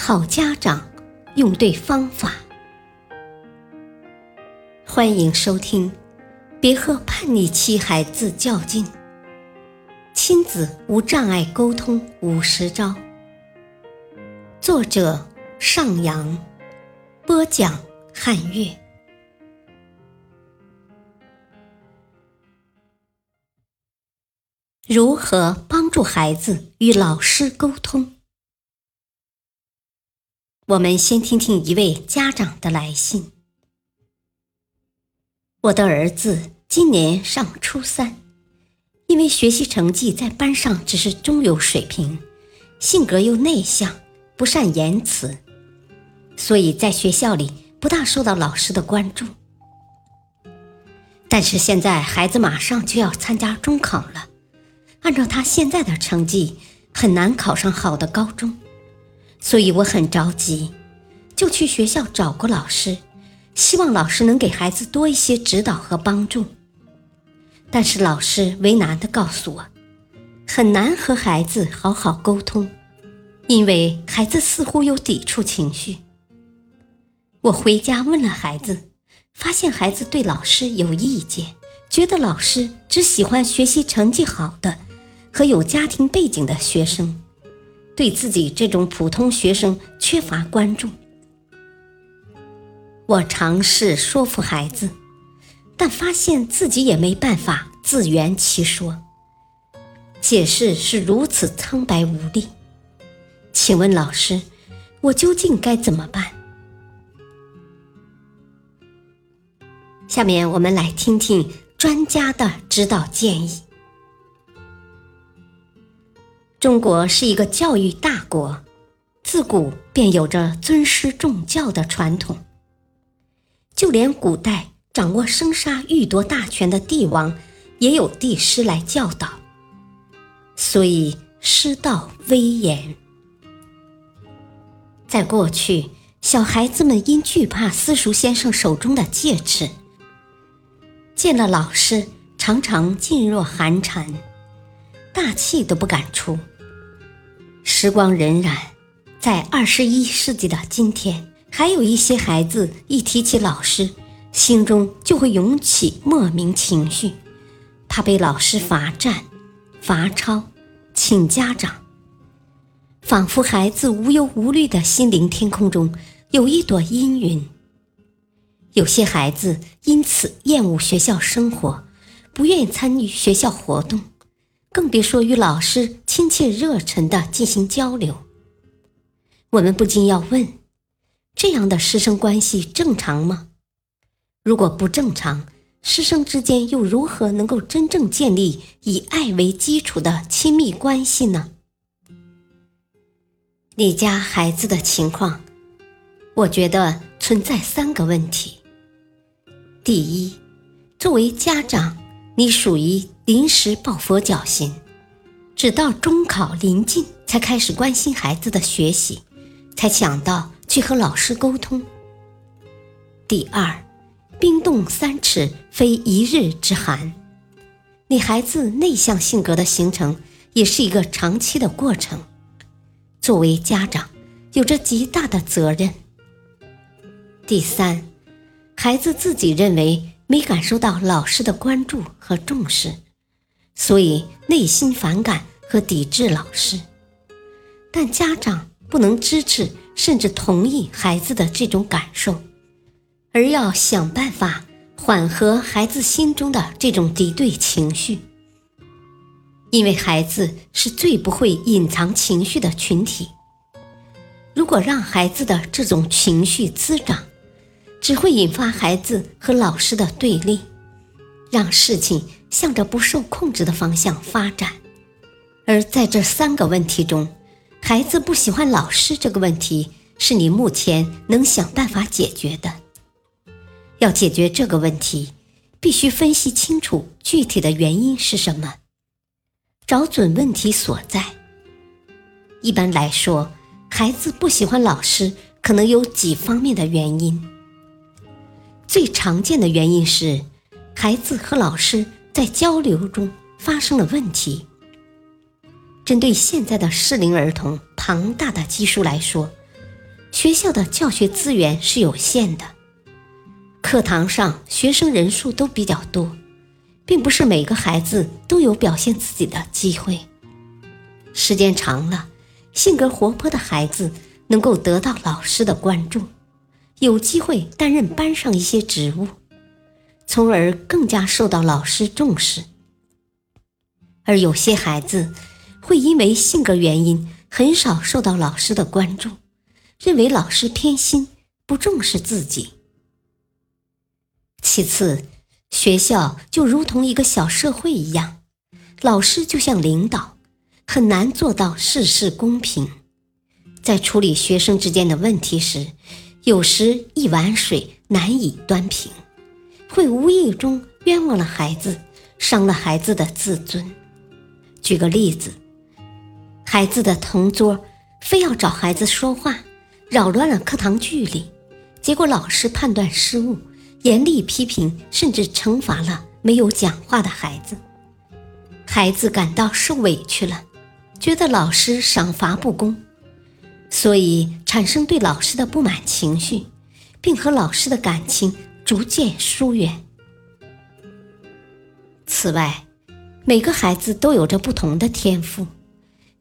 好家长用对方法，欢迎收听。别和叛逆期孩子较劲，亲子无障碍沟通五十招。作者：上扬，播讲：汉月。如何帮助孩子与老师沟通？我们先听听一位家长的来信。我的儿子今年上初三，因为学习成绩在班上只是中游水平，性格又内向，不善言辞，所以在学校里不大受到老师的关注。但是现在孩子马上就要参加中考了，按照他现在的成绩，很难考上好的高中。所以我很着急，就去学校找过老师，希望老师能给孩子多一些指导和帮助。但是老师为难的告诉我，很难和孩子好好沟通，因为孩子似乎有抵触情绪。我回家问了孩子，发现孩子对老师有意见，觉得老师只喜欢学习成绩好的和有家庭背景的学生。对自己这种普通学生缺乏关注，我尝试说服孩子，但发现自己也没办法自圆其说，解释是如此苍白无力。请问老师，我究竟该怎么办？下面我们来听听专家的指导建议。中国是一个教育大国，自古便有着尊师重教的传统。就连古代掌握生杀予夺大权的帝王，也有帝师来教导，所以师道威严。在过去，小孩子们因惧怕私塾先生手中的戒尺，见了老师常常噤若寒蝉。大气都不敢出。时光荏苒，在二十一世纪的今天，还有一些孩子一提起老师，心中就会涌起莫名情绪，怕被老师罚站、罚抄、请家长，仿佛孩子无忧无虑的心灵天空中有一朵阴云。有些孩子因此厌恶学校生活，不愿意参与学校活动。更别说与老师亲切热忱的进行交流。我们不禁要问：这样的师生关系正常吗？如果不正常，师生之间又如何能够真正建立以爱为基础的亲密关系呢？你家孩子的情况，我觉得存在三个问题。第一，作为家长，你属于。临时抱佛脚型，直到中考临近才开始关心孩子的学习，才想到去和老师沟通。第二，冰冻三尺非一日之寒，你孩子内向性格的形成也是一个长期的过程，作为家长有着极大的责任。第三，孩子自己认为没感受到老师的关注和重视。所以内心反感和抵制老师，但家长不能支持甚至同意孩子的这种感受，而要想办法缓和孩子心中的这种敌对情绪。因为孩子是最不会隐藏情绪的群体，如果让孩子的这种情绪滋长，只会引发孩子和老师的对立，让事情。向着不受控制的方向发展，而在这三个问题中，孩子不喜欢老师这个问题是你目前能想办法解决的。要解决这个问题，必须分析清楚具体的原因是什么，找准问题所在。一般来说，孩子不喜欢老师，可能有几方面的原因。最常见的原因是，孩子和老师在交流中发生了问题。针对现在的适龄儿童庞大的基数来说，学校的教学资源是有限的，课堂上学生人数都比较多，并不是每个孩子都有表现自己的机会。时间长了，性格活泼的孩子能够得到老师的关注，有机会担任班上一些职务，从而更加受到老师重视。而有些孩子，会因为性格原因很少受到老师的关注，认为老师偏心，不重视自己。其次，学校就如同一个小社会一样，老师就像领导，很难做到事事公平。在处理学生之间的问题时，有时一碗水难以端平，会无意中冤枉了孩子，伤了孩子的自尊。举个例子。孩子的同桌非要找孩子说话，扰乱了课堂纪律，结果老师判断失误，严厉批评，甚至惩罚了没有讲话的孩子。孩子感到受委屈了，觉得老师赏罚不公，所以产生对老师的不满情绪，并和老师的感情逐渐疏远。此外，每个孩子都有着不同的天赋。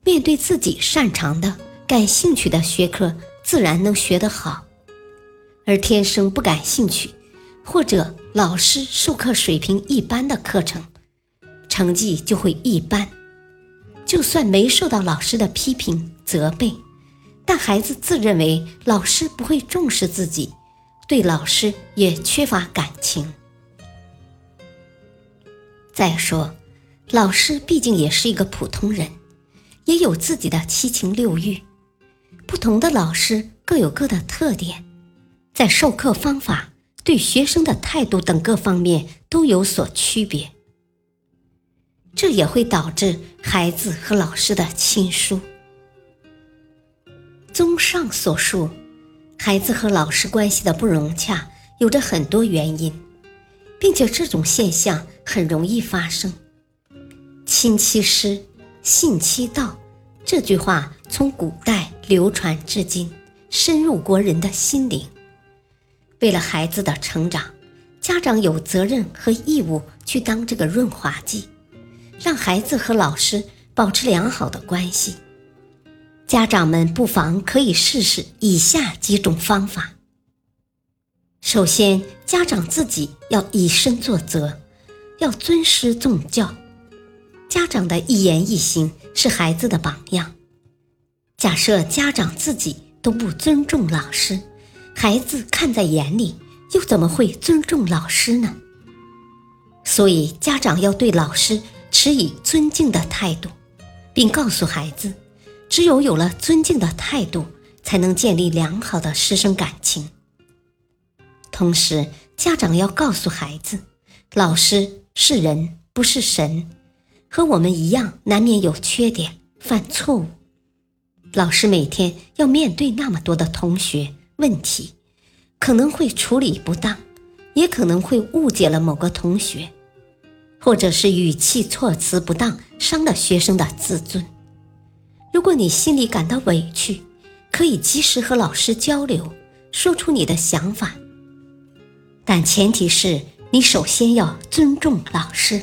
面对自己擅长的、感兴趣的学科，自然能学得好；而天生不感兴趣，或者老师授课水平一般的课程，成绩就会一般。就算没受到老师的批评责备，但孩子自认为老师不会重视自己，对老师也缺乏感情。再说，老师毕竟也是一个普通人。也有自己的七情六欲，不同的老师各有各的特点，在授课方法、对学生的态度等各方面都有所区别，这也会导致孩子和老师的亲疏。综上所述，孩子和老师关系的不融洽有着很多原因，并且这种现象很容易发生。亲戚师。信其道，这句话从古代流传至今，深入国人的心灵。为了孩子的成长，家长有责任和义务去当这个润滑剂，让孩子和老师保持良好的关系。家长们不妨可以试试以下几种方法。首先，家长自己要以身作则，要尊师重教。家长的一言一行是孩子的榜样。假设家长自己都不尊重老师，孩子看在眼里，又怎么会尊重老师呢？所以，家长要对老师持以尊敬的态度，并告诉孩子，只有有了尊敬的态度，才能建立良好的师生感情。同时，家长要告诉孩子，老师是人，不是神。和我们一样，难免有缺点、犯错误。老师每天要面对那么多的同学问题，可能会处理不当，也可能会误解了某个同学，或者是语气措辞不当，伤了学生的自尊。如果你心里感到委屈，可以及时和老师交流，说出你的想法，但前提是你首先要尊重老师。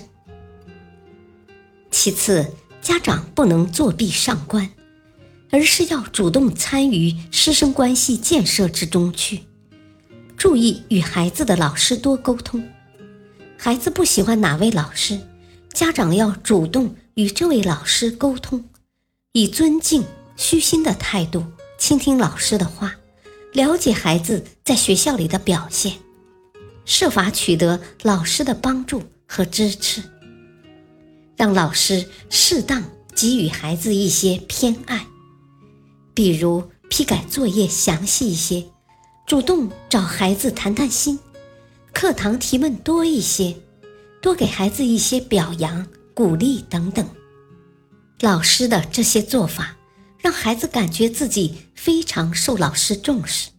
其次，家长不能作壁上观，而是要主动参与师生关系建设之中去。注意与孩子的老师多沟通。孩子不喜欢哪位老师，家长要主动与这位老师沟通，以尊敬、虚心的态度倾听老师的话，了解孩子在学校里的表现，设法取得老师的帮助和支持。让老师适当给予孩子一些偏爱，比如批改作业详细一些，主动找孩子谈谈心，课堂提问多一些，多给孩子一些表扬、鼓励等等。老师的这些做法，让孩子感觉自己非常受老师重视，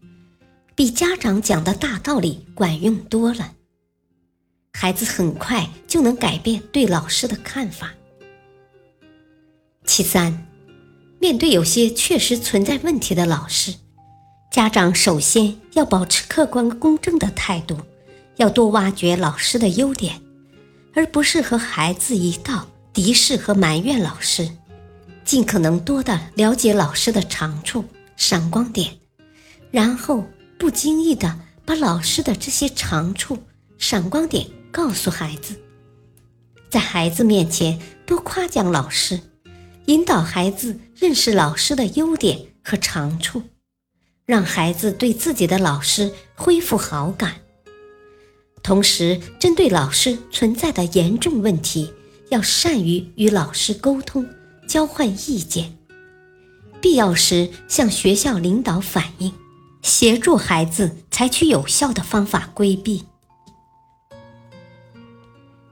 比家长讲的大道理管用多了。孩子很快就能改变对老师的看法。其三，面对有些确实存在问题的老师，家长首先要保持客观公正的态度，要多挖掘老师的优点，而不是和孩子一道敌视和埋怨老师。尽可能多的了解老师的长处、闪光点，然后不经意的把老师的这些长处、闪光点告诉孩子，在孩子面前多夸奖老师。引导孩子认识老师的优点和长处，让孩子对自己的老师恢复好感。同时，针对老师存在的严重问题，要善于与老师沟通、交换意见，必要时向学校领导反映，协助孩子采取有效的方法规避。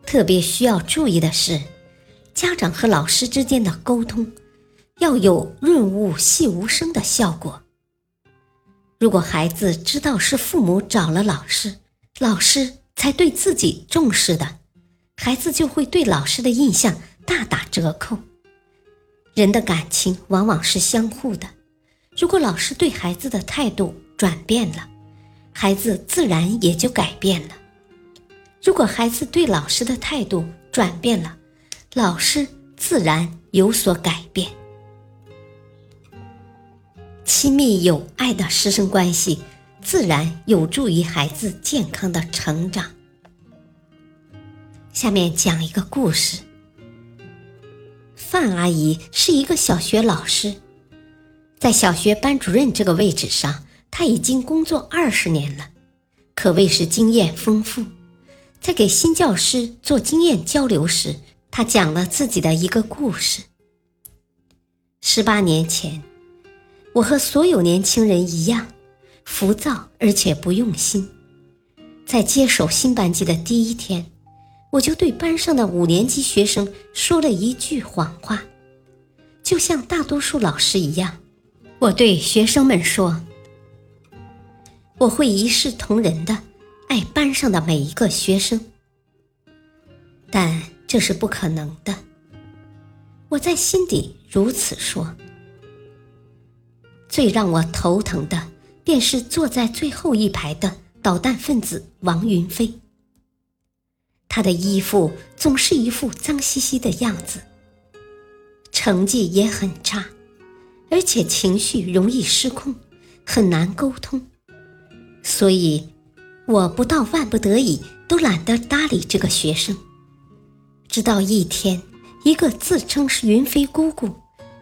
特别需要注意的是。家长和老师之间的沟通要有润物细无声的效果。如果孩子知道是父母找了老师，老师才对自己重视的，孩子就会对老师的印象大打折扣。人的感情往往是相互的，如果老师对孩子的态度转变了，孩子自然也就改变了；如果孩子对老师的态度转变了，老师自然有所改变，亲密有爱的师生关系自然有助于孩子健康的成长。下面讲一个故事。范阿姨是一个小学老师，在小学班主任这个位置上，她已经工作二十年了，可谓是经验丰富。在给新教师做经验交流时，他讲了自己的一个故事。十八年前，我和所有年轻人一样，浮躁而且不用心。在接手新班级的第一天，我就对班上的五年级学生说了一句谎话，就像大多数老师一样，我对学生们说：“我会一视同仁的爱班上的每一个学生。”但。这是不可能的，我在心底如此说。最让我头疼的，便是坐在最后一排的捣蛋分子王云飞。他的衣服总是一副脏兮兮的样子，成绩也很差，而且情绪容易失控，很难沟通。所以，我不到万不得已，都懒得搭理这个学生。直到一天，一个自称是云飞姑姑、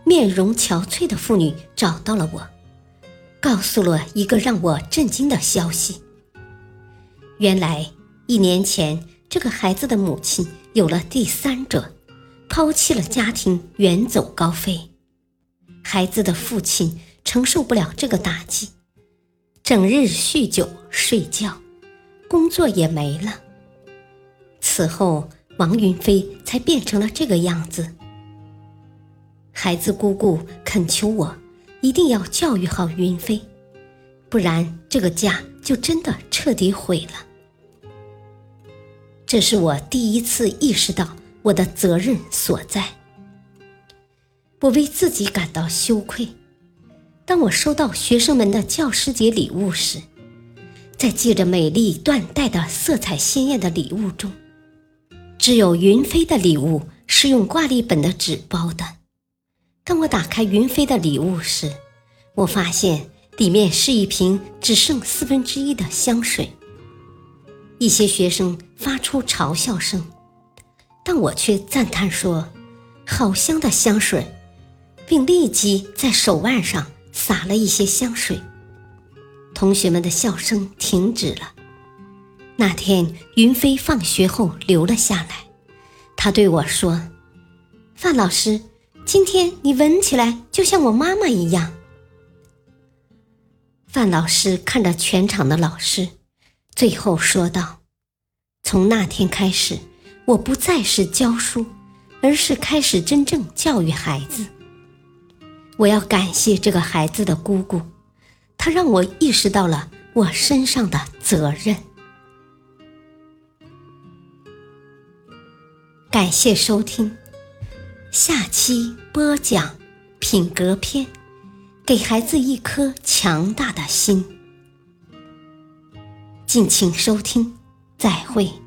面容憔悴的妇女找到了我，告诉了一个让我震惊的消息。原来，一年前这个孩子的母亲有了第三者，抛弃了家庭，远走高飞。孩子的父亲承受不了这个打击，整日酗酒睡觉，工作也没了。此后。王云飞才变成了这个样子。孩子姑姑恳求我一定要教育好云飞，不然这个家就真的彻底毁了。这是我第一次意识到我的责任所在。我为自己感到羞愧。当我收到学生们的教师节礼物时，在系着美丽缎带的色彩鲜艳的礼物中。只有云飞的礼物是用挂历本的纸包的。当我打开云飞的礼物时，我发现里面是一瓶只剩四分之一的香水。一些学生发出嘲笑声，但我却赞叹说：“好香的香水！”并立即在手腕上撒了一些香水。同学们的笑声停止了。那天，云飞放学后留了下来。他对我说：“范老师，今天你闻起来就像我妈妈一样。”范老师看着全场的老师，最后说道：“从那天开始，我不再是教书，而是开始真正教育孩子。我要感谢这个孩子的姑姑，她让我意识到了我身上的责任。”感谢收听，下期播讲品格篇。给孩子一颗强大的心。敬请收听，再会。